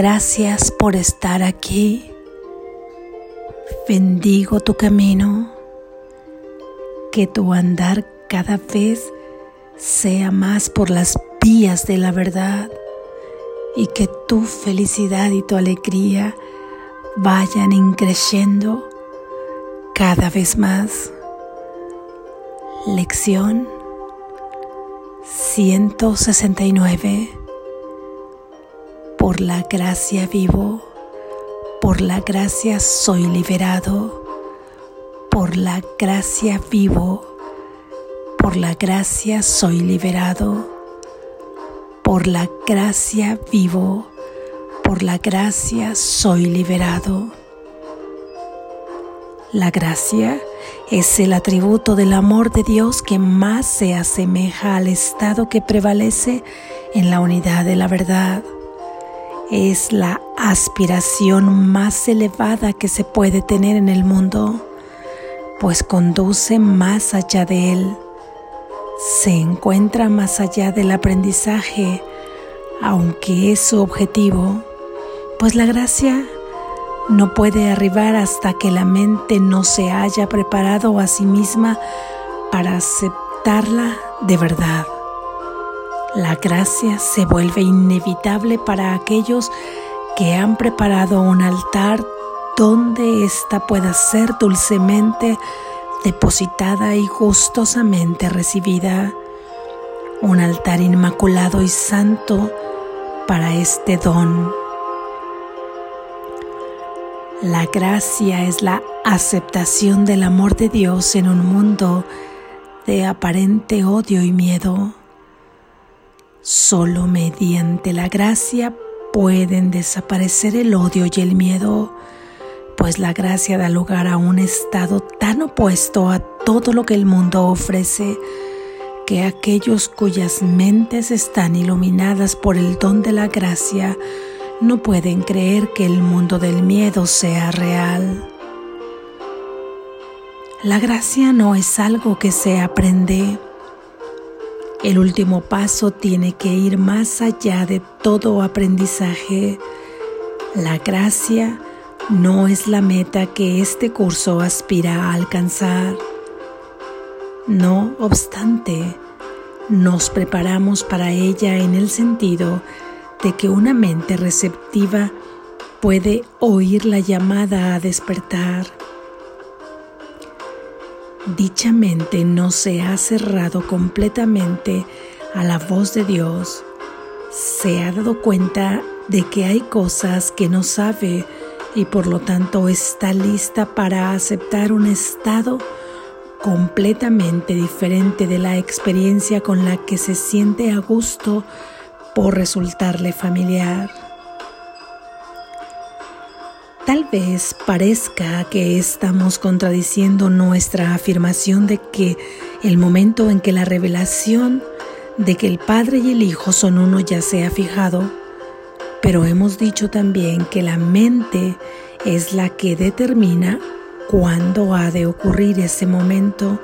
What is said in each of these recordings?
Gracias por estar aquí. Bendigo tu camino, que tu andar cada vez sea más por las vías de la verdad y que tu felicidad y tu alegría vayan increciendo cada vez más. Lección 169 Por la gracia vivo, por la gracia soy liberado, por la gracia vivo, por la gracia soy liberado, por la gracia vivo, por la gracia soy liberado. La gracia es el atributo del amor de Dios que más se asemeja al estado que prevalece en la unidad de la verdad. Es la aspiración más elevada que se puede tener en el mundo, pues conduce más allá de él. Se encuentra más allá del aprendizaje, aunque es su objetivo, pues la gracia no puede arribar hasta que la mente no se haya preparado a sí misma para aceptarla de verdad. La gracia se vuelve inevitable para aquellos que han preparado un altar donde ésta pueda ser dulcemente depositada y gustosamente recibida. Un altar inmaculado y santo para este don. La gracia es la aceptación del amor de Dios en un mundo de aparente odio y miedo. Solo mediante la gracia pueden desaparecer el odio y el miedo, pues la gracia da lugar a un estado tan opuesto a todo lo que el mundo ofrece que aquellos cuyas mentes están iluminadas por el don de la gracia no pueden creer que el mundo del miedo sea real. La gracia no es algo que se aprende. El último paso tiene que ir más allá de todo aprendizaje. La gracia no es la meta que este curso aspira a alcanzar. No obstante, nos preparamos para ella en el sentido de que una mente receptiva puede oír la llamada a despertar. Dicha mente no se ha cerrado completamente a la voz de Dios. Se ha dado cuenta de que hay cosas que no sabe y por lo tanto está lista para aceptar un estado completamente diferente de la experiencia con la que se siente a gusto por resultarle familiar. Tal vez parezca que estamos contradiciendo nuestra afirmación de que el momento en que la revelación de que el Padre y el Hijo son uno ya se ha fijado, pero hemos dicho también que la mente es la que determina cuándo ha de ocurrir ese momento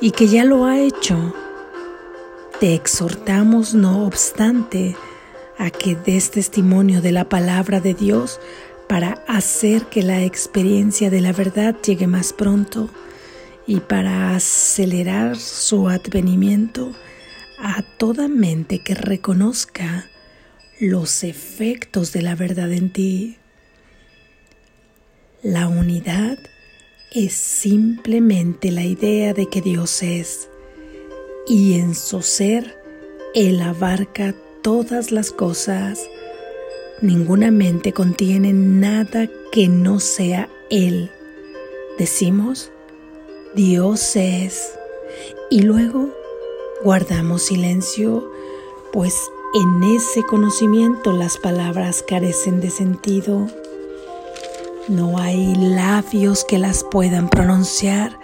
y que ya lo ha hecho. Te exhortamos, no obstante, a que des testimonio de la palabra de Dios para hacer que la experiencia de la verdad llegue más pronto y para acelerar su advenimiento a toda mente que reconozca los efectos de la verdad en ti. La unidad es simplemente la idea de que Dios es y en su ser Él abarca todas las cosas. Ninguna mente contiene nada que no sea Él. Decimos, Dios es. Y luego guardamos silencio, pues en ese conocimiento las palabras carecen de sentido. No hay labios que las puedan pronunciar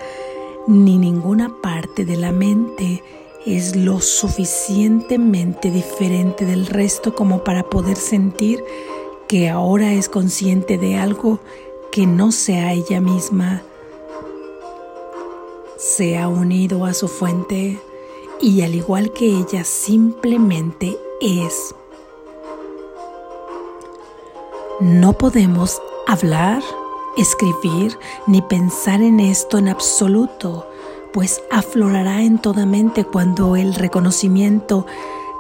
ni ninguna parte de la mente es lo suficientemente diferente del resto como para poder sentir que ahora es consciente de algo que no sea ella misma. Se ha unido a su fuente y al igual que ella simplemente es. No podemos hablar, escribir ni pensar en esto en absoluto, pues aflorará en toda mente cuando el reconocimiento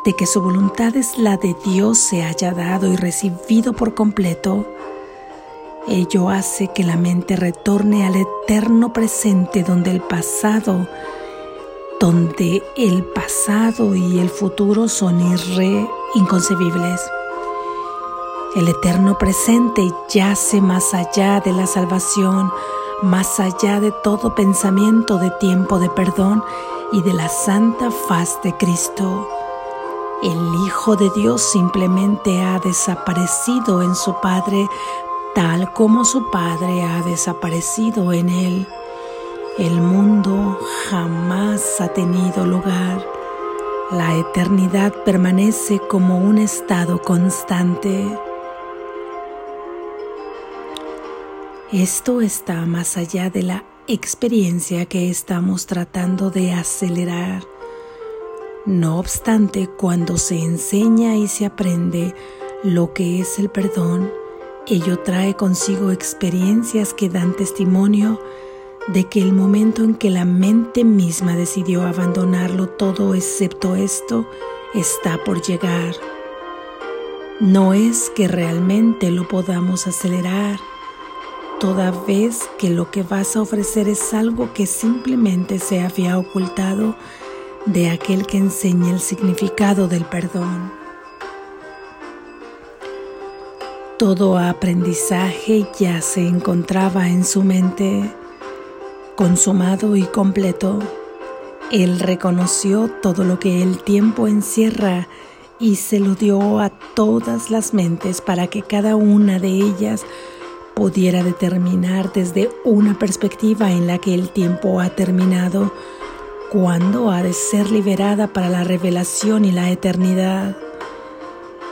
de que su voluntad es la de Dios se haya dado y recibido por completo. Ello hace que la mente retorne al eterno presente donde el pasado, donde el pasado y el futuro son irre inconcebibles. El eterno presente yace más allá de la salvación, más allá de todo pensamiento de tiempo de perdón y de la santa faz de Cristo. El Hijo de Dios simplemente ha desaparecido en su Padre tal como su Padre ha desaparecido en él. El mundo jamás ha tenido lugar. La eternidad permanece como un estado constante. Esto está más allá de la experiencia que estamos tratando de acelerar. No obstante, cuando se enseña y se aprende lo que es el perdón, ello trae consigo experiencias que dan testimonio de que el momento en que la mente misma decidió abandonarlo todo excepto esto está por llegar. No es que realmente lo podamos acelerar, toda vez que lo que vas a ofrecer es algo que simplemente se había ocultado de aquel que enseña el significado del perdón. Todo aprendizaje ya se encontraba en su mente, consumado y completo. Él reconoció todo lo que el tiempo encierra y se lo dio a todas las mentes para que cada una de ellas pudiera determinar desde una perspectiva en la que el tiempo ha terminado, cuándo ha de ser liberada para la revelación y la eternidad.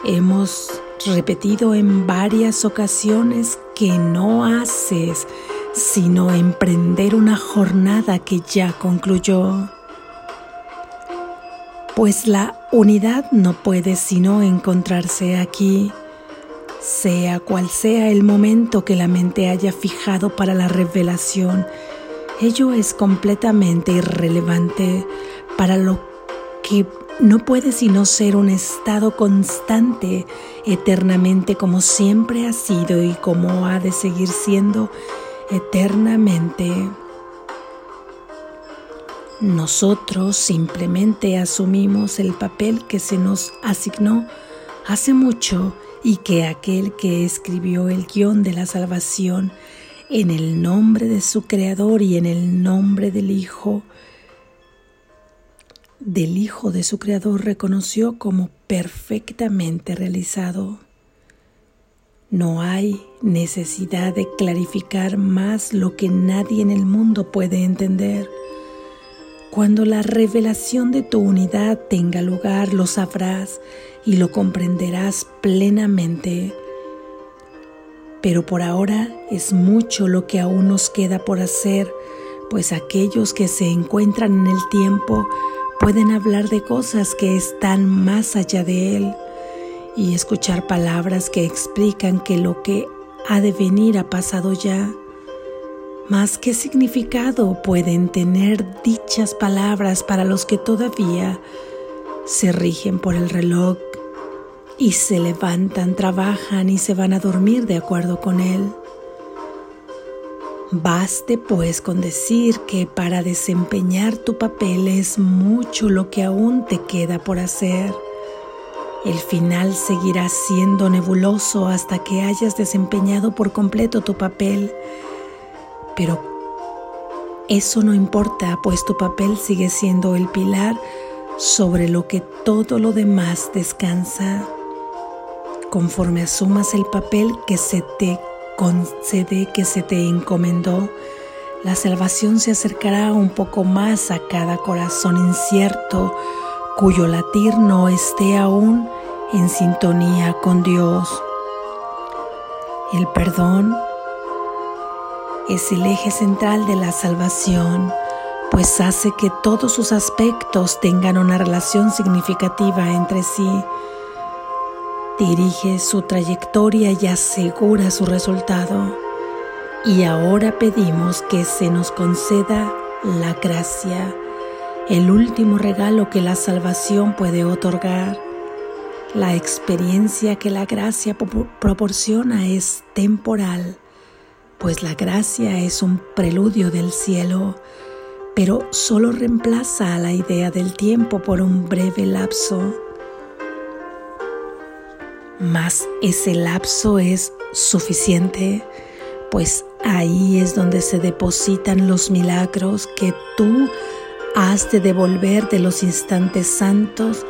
Hemos repetido en varias ocasiones que no haces sino emprender una jornada que ya concluyó. Pues la unidad no puede sino encontrarse aquí sea cual sea el momento que la mente haya fijado para la revelación, ello es completamente irrelevante para lo que no puede sino ser un estado constante eternamente como siempre ha sido y como ha de seguir siendo eternamente. Nosotros simplemente asumimos el papel que se nos asignó hace mucho y que aquel que escribió el guion de la salvación en el nombre de su Creador y en el nombre del Hijo, del Hijo de su Creador reconoció como perfectamente realizado. No hay necesidad de clarificar más lo que nadie en el mundo puede entender. Cuando la revelación de tu unidad tenga lugar, lo sabrás y lo comprenderás plenamente. Pero por ahora es mucho lo que aún nos queda por hacer, pues aquellos que se encuentran en el tiempo pueden hablar de cosas que están más allá de él y escuchar palabras que explican que lo que ha de venir ha pasado ya. Mas qué significado pueden tener dichas palabras para los que todavía se rigen por el reloj y se levantan, trabajan y se van a dormir de acuerdo con él. Baste pues con decir que para desempeñar tu papel es mucho lo que aún te queda por hacer. El final seguirá siendo nebuloso hasta que hayas desempeñado por completo tu papel. Pero eso no importa, pues tu papel sigue siendo el pilar sobre lo que todo lo demás descansa. Conforme asumas el papel que se te concede, que se te encomendó, la salvación se acercará un poco más a cada corazón incierto cuyo latir no esté aún en sintonía con Dios. El perdón es el eje central de la salvación, pues hace que todos sus aspectos tengan una relación significativa entre sí dirige su trayectoria y asegura su resultado. Y ahora pedimos que se nos conceda la gracia, el último regalo que la salvación puede otorgar. La experiencia que la gracia proporciona es temporal, pues la gracia es un preludio del cielo, pero solo reemplaza a la idea del tiempo por un breve lapso. Mas ese lapso es suficiente, pues ahí es donde se depositan los milagros que tú has de devolver de los instantes santos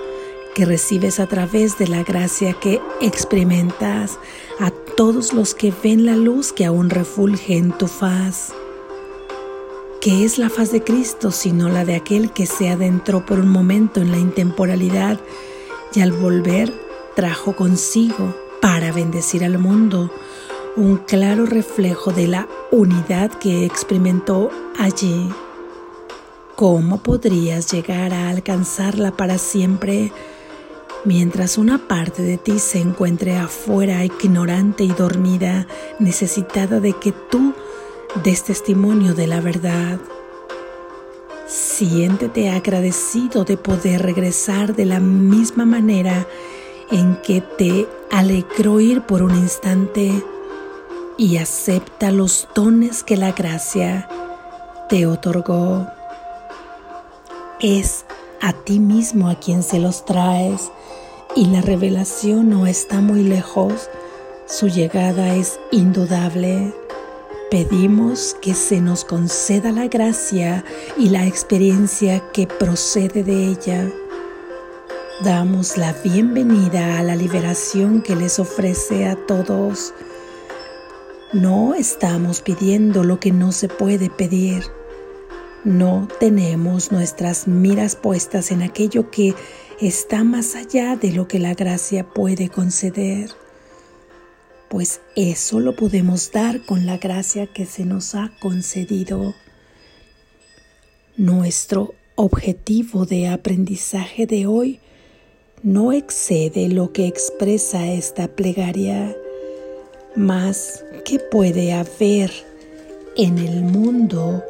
que recibes a través de la gracia que experimentas a todos los que ven la luz que aún refulge en tu faz. ¿Qué es la faz de Cristo sino la de aquel que se adentró por un momento en la intemporalidad y al volver trajo consigo para bendecir al mundo un claro reflejo de la unidad que experimentó allí? ¿Cómo podrías llegar a alcanzarla para siempre? mientras una parte de ti se encuentre afuera, ignorante y dormida, necesitada de que tú des testimonio de la verdad. Siéntete agradecido de poder regresar de la misma manera en que te alegró ir por un instante y acepta los dones que la gracia te otorgó. Es a ti mismo a quien se los traes y la revelación no está muy lejos, su llegada es indudable. Pedimos que se nos conceda la gracia y la experiencia que procede de ella. Damos la bienvenida a la liberación que les ofrece a todos. No estamos pidiendo lo que no se puede pedir. No tenemos nuestras miras puestas en aquello que está más allá de lo que la gracia puede conceder, pues eso lo podemos dar con la gracia que se nos ha concedido. Nuestro objetivo de aprendizaje de hoy no excede lo que expresa esta plegaria, más que puede haber en el mundo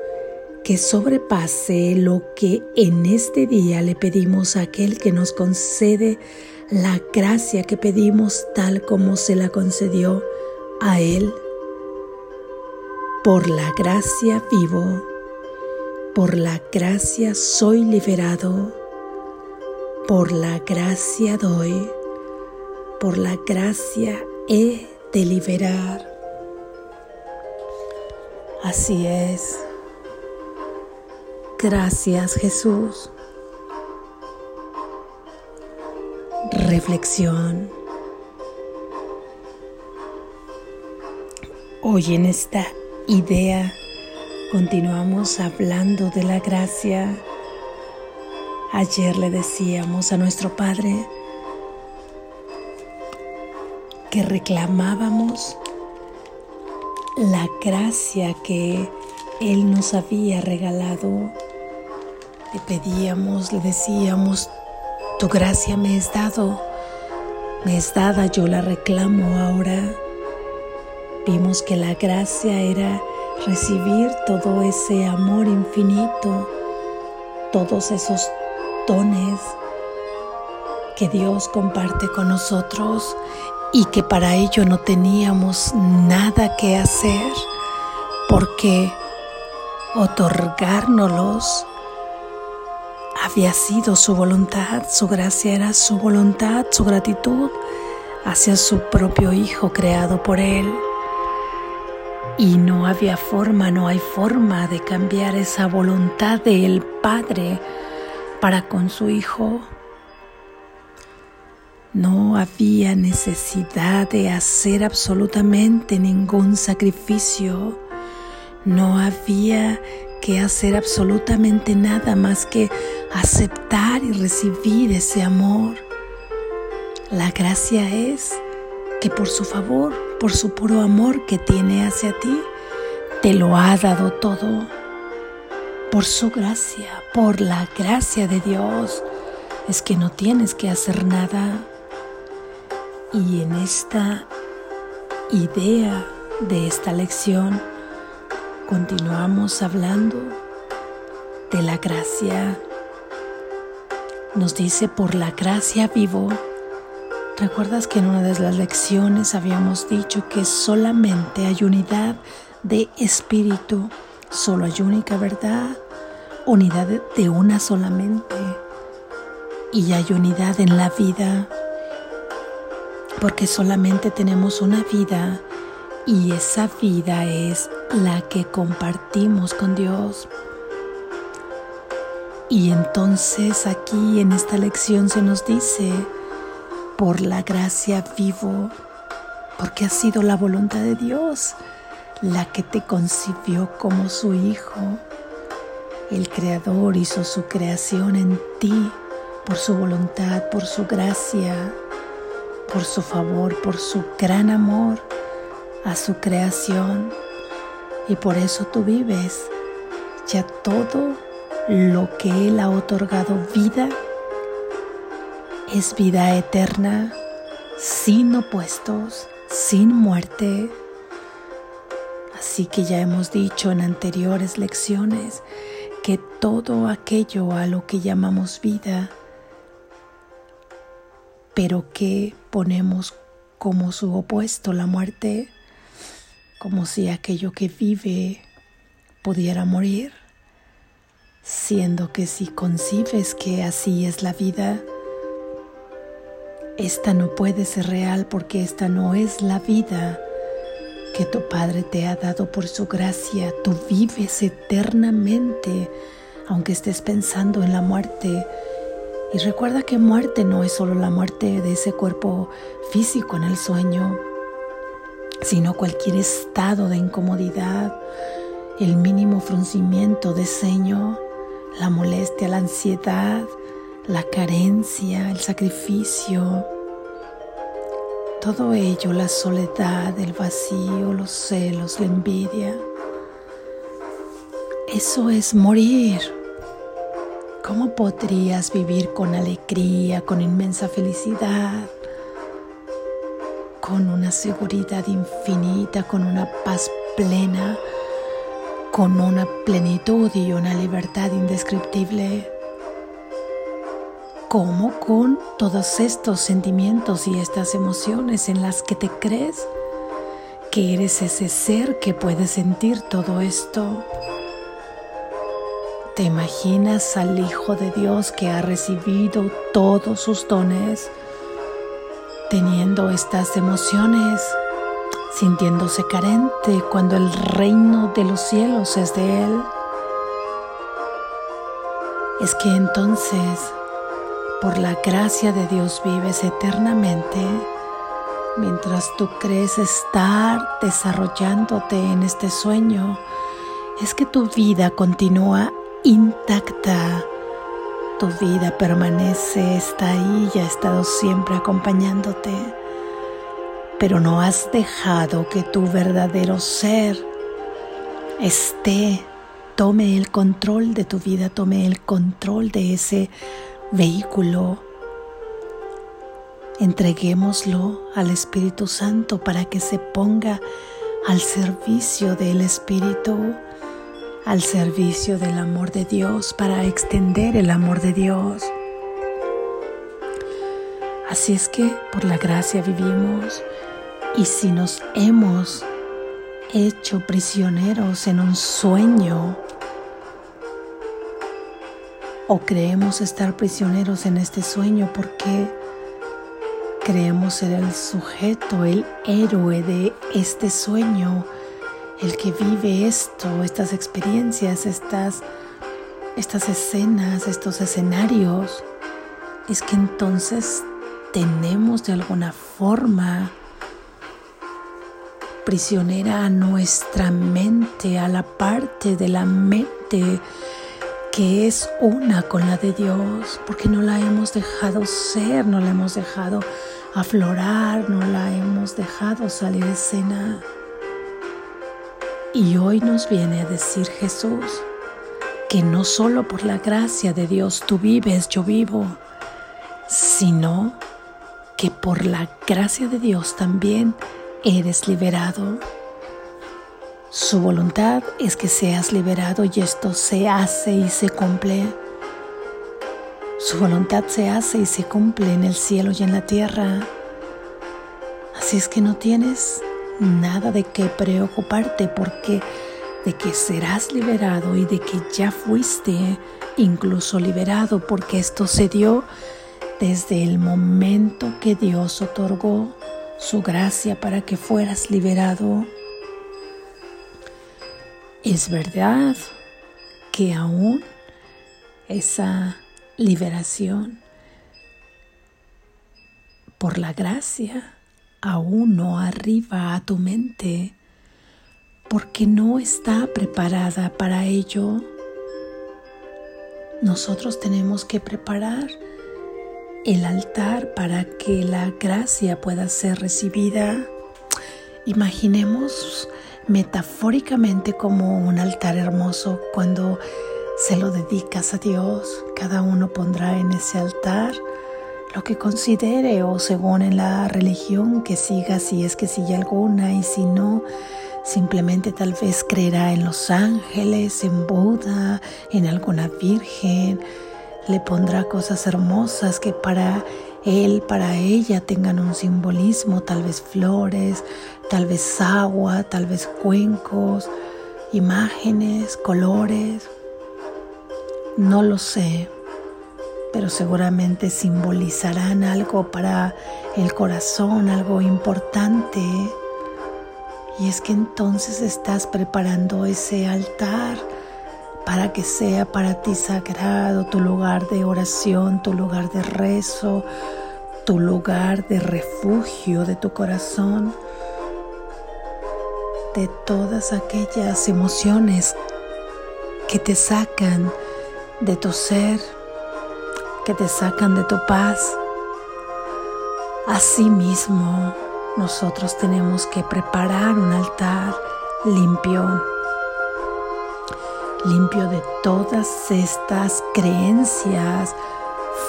que sobrepase lo que en este día le pedimos a aquel que nos concede la gracia que pedimos tal como se la concedió a Él. Por la gracia vivo, por la gracia soy liberado, por la gracia doy, por la gracia he de liberar. Así es. Gracias Jesús. Reflexión. Hoy en esta idea continuamos hablando de la gracia. Ayer le decíamos a nuestro Padre que reclamábamos la gracia que Él nos había regalado le pedíamos, le decíamos, tu gracia me es dado, me es dada, yo la reclamo ahora. Vimos que la gracia era recibir todo ese amor infinito, todos esos dones que Dios comparte con nosotros y que para ello no teníamos nada que hacer, porque otorgárnoslos había sido su voluntad, su gracia era su voluntad, su gratitud hacia su propio Hijo creado por Él. Y no había forma, no hay forma de cambiar esa voluntad del Padre para con su Hijo. No había necesidad de hacer absolutamente ningún sacrificio. No había que hacer absolutamente nada más que aceptar y recibir ese amor. La gracia es que por su favor, por su puro amor que tiene hacia ti, te lo ha dado todo. Por su gracia, por la gracia de Dios, es que no tienes que hacer nada. Y en esta idea de esta lección continuamos hablando de la gracia. Nos dice, por la gracia vivo. ¿Recuerdas que en una de las lecciones habíamos dicho que solamente hay unidad de espíritu, solo hay única verdad, unidad de una solamente y hay unidad en la vida? Porque solamente tenemos una vida y esa vida es la que compartimos con Dios. Y entonces aquí en esta lección se nos dice, por la gracia vivo, porque ha sido la voluntad de Dios la que te concibió como su Hijo. El Creador hizo su creación en ti por su voluntad, por su gracia, por su favor, por su gran amor a su creación. Y por eso tú vives ya todo lo que Él ha otorgado vida es vida eterna, sin opuestos, sin muerte. Así que ya hemos dicho en anteriores lecciones que todo aquello a lo que llamamos vida, pero que ponemos como su opuesto la muerte, como si aquello que vive pudiera morir siendo que si concibes que así es la vida, esta no puede ser real porque esta no es la vida que tu Padre te ha dado por su gracia. Tú vives eternamente, aunque estés pensando en la muerte. Y recuerda que muerte no es solo la muerte de ese cuerpo físico en el sueño, sino cualquier estado de incomodidad, el mínimo fruncimiento de ceño, la molestia, la ansiedad, la carencia, el sacrificio, todo ello, la soledad, el vacío, los celos, la envidia. Eso es morir. ¿Cómo podrías vivir con alegría, con inmensa felicidad, con una seguridad infinita, con una paz plena? con una plenitud y una libertad indescriptible, como con todos estos sentimientos y estas emociones en las que te crees que eres ese ser que puede sentir todo esto. ¿Te imaginas al Hijo de Dios que ha recibido todos sus dones, teniendo estas emociones? sintiéndose carente cuando el reino de los cielos es de Él, es que entonces, por la gracia de Dios vives eternamente, mientras tú crees estar desarrollándote en este sueño, es que tu vida continúa intacta. Tu vida permanece, está ahí ha estado siempre acompañándote. Pero no has dejado que tu verdadero ser esté, tome el control de tu vida, tome el control de ese vehículo. Entreguémoslo al Espíritu Santo para que se ponga al servicio del Espíritu, al servicio del amor de Dios, para extender el amor de Dios. Así es que por la gracia vivimos y si nos hemos hecho prisioneros en un sueño o creemos estar prisioneros en este sueño porque creemos ser el sujeto, el héroe de este sueño, el que vive esto, estas experiencias, estas, escenas, estos escenarios, es que entonces tenemos de alguna forma prisionera a nuestra mente, a la parte de la mente que es una con la de Dios, porque no la hemos dejado ser, no la hemos dejado aflorar, no la hemos dejado salir de escena. Y hoy nos viene a decir Jesús que no solo por la gracia de Dios tú vives, yo vivo, sino que por la gracia de Dios también eres liberado. Su voluntad es que seas liberado y esto se hace y se cumple. Su voluntad se hace y se cumple en el cielo y en la tierra. Así es que no tienes nada de qué preocuparte porque de que serás liberado y de que ya fuiste incluso liberado porque esto se dio desde el momento que Dios otorgó su gracia para que fueras liberado. Es verdad que aún esa liberación por la gracia aún no arriba a tu mente porque no está preparada para ello. Nosotros tenemos que preparar el altar para que la gracia pueda ser recibida. Imaginemos metafóricamente como un altar hermoso cuando se lo dedicas a Dios. Cada uno pondrá en ese altar lo que considere o según en la religión que siga, si es que sigue alguna y si no, simplemente tal vez creerá en los ángeles, en Buda, en alguna virgen, le pondrá cosas hermosas que para él, para ella tengan un simbolismo, tal vez flores, tal vez agua, tal vez cuencos, imágenes, colores. No lo sé, pero seguramente simbolizarán algo para el corazón, algo importante. Y es que entonces estás preparando ese altar para que sea para ti sagrado, tu lugar de oración, tu lugar de rezo, tu lugar de refugio de tu corazón, de todas aquellas emociones que te sacan de tu ser, que te sacan de tu paz. Asimismo, nosotros tenemos que preparar un altar limpio limpio de todas estas creencias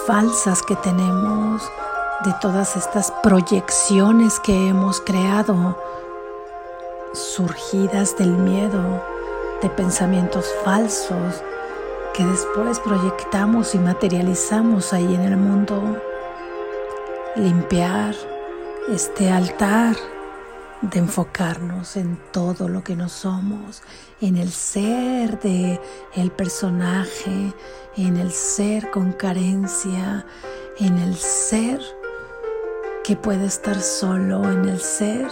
falsas que tenemos, de todas estas proyecciones que hemos creado, surgidas del miedo, de pensamientos falsos que después proyectamos y materializamos ahí en el mundo. Limpiar este altar de enfocarnos en todo lo que no somos, en el ser de el personaje, en el ser con carencia, en el ser que puede estar solo, en el ser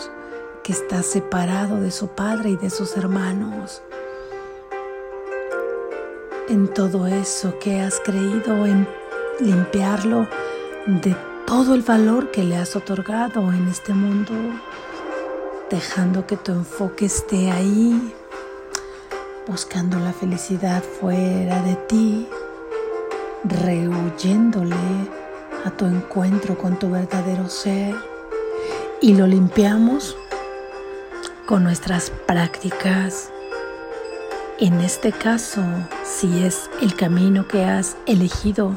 que está separado de su padre y de sus hermanos. En todo eso que has creído en limpiarlo de todo el valor que le has otorgado en este mundo dejando que tu enfoque esté ahí, buscando la felicidad fuera de ti, rehuyéndole a tu encuentro con tu verdadero ser y lo limpiamos con nuestras prácticas. En este caso, si es el camino que has elegido,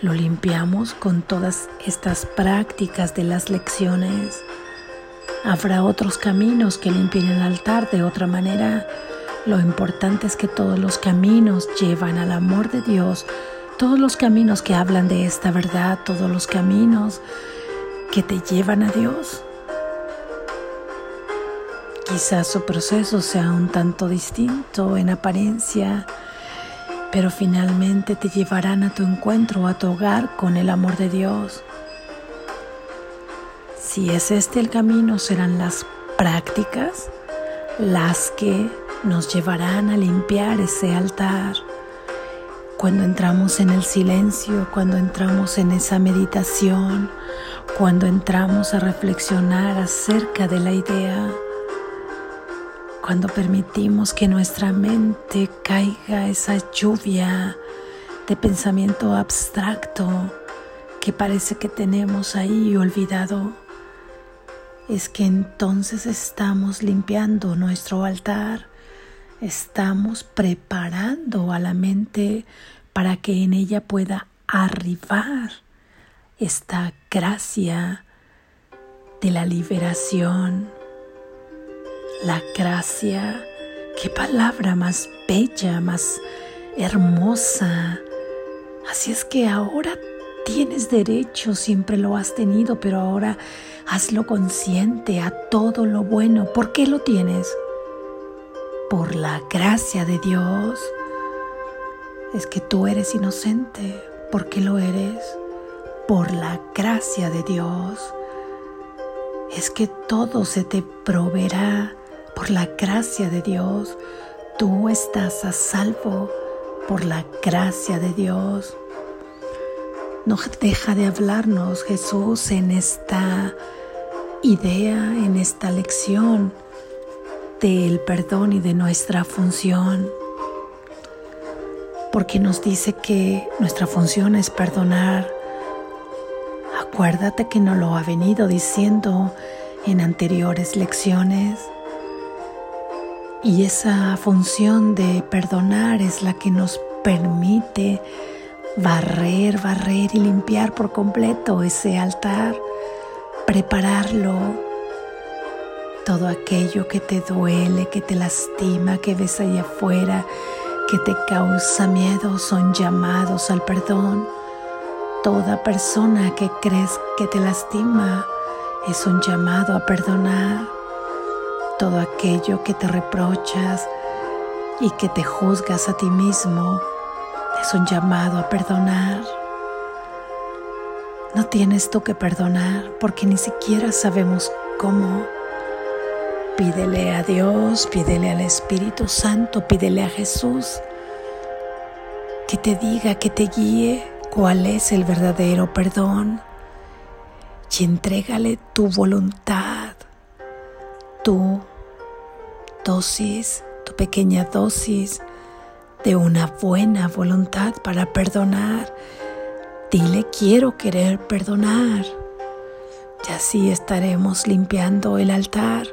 lo limpiamos con todas estas prácticas de las lecciones Habrá otros caminos que limpien el altar de otra manera. Lo importante es que todos los caminos llevan al amor de Dios, todos los caminos que hablan de esta verdad, todos los caminos que te llevan a Dios. Quizás su proceso sea un tanto distinto en apariencia, pero finalmente te llevarán a tu encuentro, a tu hogar con el amor de Dios. Si es este el camino, serán las prácticas las que nos llevarán a limpiar ese altar. Cuando entramos en el silencio, cuando entramos en esa meditación, cuando entramos a reflexionar acerca de la idea, cuando permitimos que nuestra mente caiga esa lluvia de pensamiento abstracto que parece que tenemos ahí olvidado es que entonces estamos limpiando nuestro altar, estamos preparando a la mente para que en ella pueda arribar esta gracia de la liberación, la gracia, qué palabra más bella, más hermosa. Así es que ahora tienes derecho, siempre lo has tenido, pero ahora hazlo consciente a todo lo bueno. ¿Por qué lo tienes? Por la gracia de Dios. Es que tú eres inocente. ¿Por qué lo eres? Por la gracia de Dios. Es que todo se te proveerá por la gracia de Dios. Tú estás a salvo por la gracia de Dios. No deja de hablarnos Jesús en esta idea, en esta lección del perdón y de nuestra función. Porque nos dice que nuestra función es perdonar. Acuérdate que no lo ha venido diciendo en anteriores lecciones. Y esa función de perdonar es la que nos permite barrer, barrer y limpiar por completo ese altar, prepararlo, todo aquello que te duele, que te lastima, que ves allá afuera, que te causa miedo, son llamados al perdón. Toda persona que crees que te lastima es un llamado a perdonar todo aquello que te reprochas y que te juzgas a ti mismo es un llamado a perdonar. No tienes tú que perdonar porque ni siquiera sabemos cómo. Pídele a Dios, pídele al Espíritu Santo, pídele a Jesús que te diga, que te guíe cuál es el verdadero perdón y entrégale tu voluntad, tu dosis, tu pequeña dosis de una buena voluntad para perdonar. Dile quiero querer perdonar. Y así estaremos limpiando el altar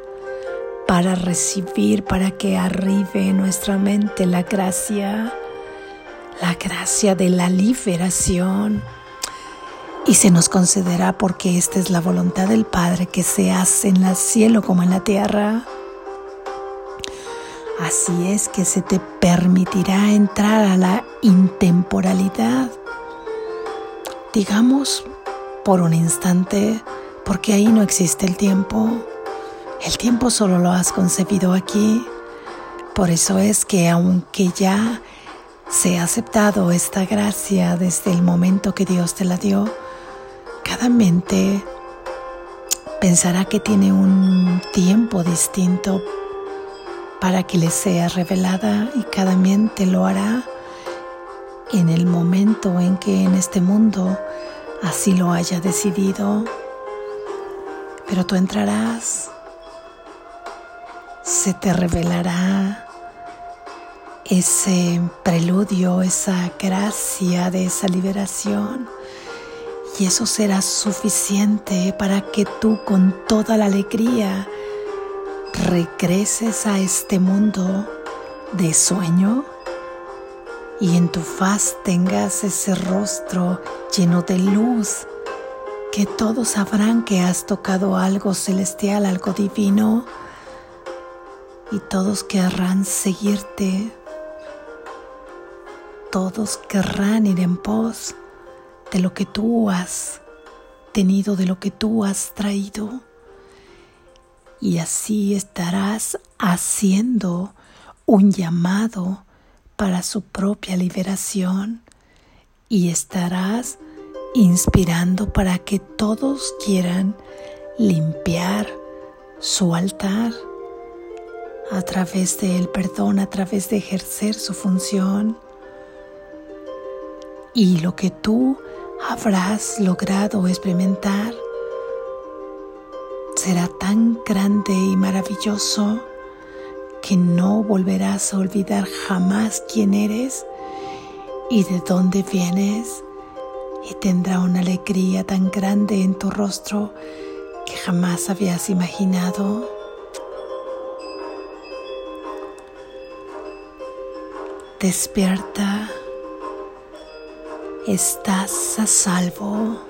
para recibir, para que arribe en nuestra mente la gracia, la gracia de la liberación. Y se nos concederá porque esta es la voluntad del Padre que se hace en el cielo como en la tierra. Así es que se te permitirá entrar a la intemporalidad. Digamos por un instante, porque ahí no existe el tiempo. El tiempo solo lo has concebido aquí. Por eso es que aunque ya se ha aceptado esta gracia desde el momento que Dios te la dio, cada mente pensará que tiene un tiempo distinto para que le sea revelada y cada mente lo hará en el momento en que en este mundo así lo haya decidido. Pero tú entrarás, se te revelará ese preludio, esa gracia de esa liberación. Y eso será suficiente para que tú con toda la alegría regreses a este mundo de sueño y en tu faz tengas ese rostro lleno de luz, que todos sabrán que has tocado algo celestial, algo divino, y todos querrán seguirte, todos querrán ir en pos de lo que tú has tenido, de lo que tú has traído y así estarás haciendo un llamado para su propia liberación y estarás inspirando para que todos quieran limpiar su altar a través del perdón, a través de ejercer su función. Y lo que tú habrás logrado experimentar será tan grande y maravilloso que no volverás a olvidar jamás quién eres y de dónde vienes y tendrá una alegría tan grande en tu rostro que jamás habías imaginado. Despierta, estás a salvo.